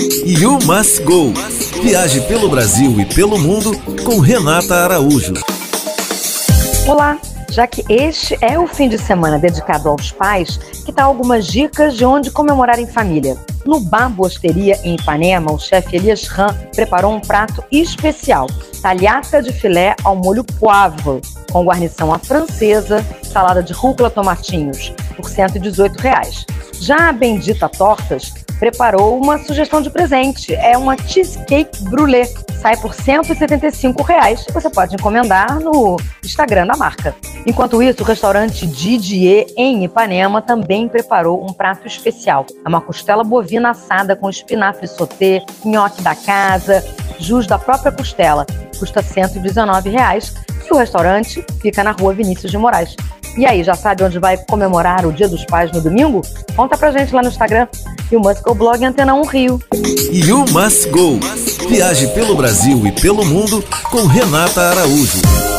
You Must Go. Viaje pelo Brasil e pelo mundo com Renata Araújo. Olá, já que este é o fim de semana dedicado aos pais, que tal algumas dicas de onde comemorar em família? No Babo Osteria, em Ipanema, o chefe Elias Ram preparou um prato especial, talhata de filé ao molho poivre, com guarnição à francesa, salada de rúcula tomatinhos, por 118 reais. Já a Bendita Tortas preparou uma sugestão de presente. É uma cheesecake brûlée. Sai por 175 reais. Você pode encomendar no Instagram da marca. Enquanto isso, o restaurante Didier, em Ipanema, também preparou um prato especial. É uma costela bovina assada com espinafre sauté, nhoque da casa, jus da própria costela. Custa 119 reais e o restaurante fica na rua Vinícius de Moraes. E aí, já sabe onde vai comemorar o Dia dos Pais no domingo? Conta pra gente lá no Instagram e o Must Go Blog Antena 1 Rio. You Must Go. Viaje pelo Brasil e pelo mundo com Renata Araújo.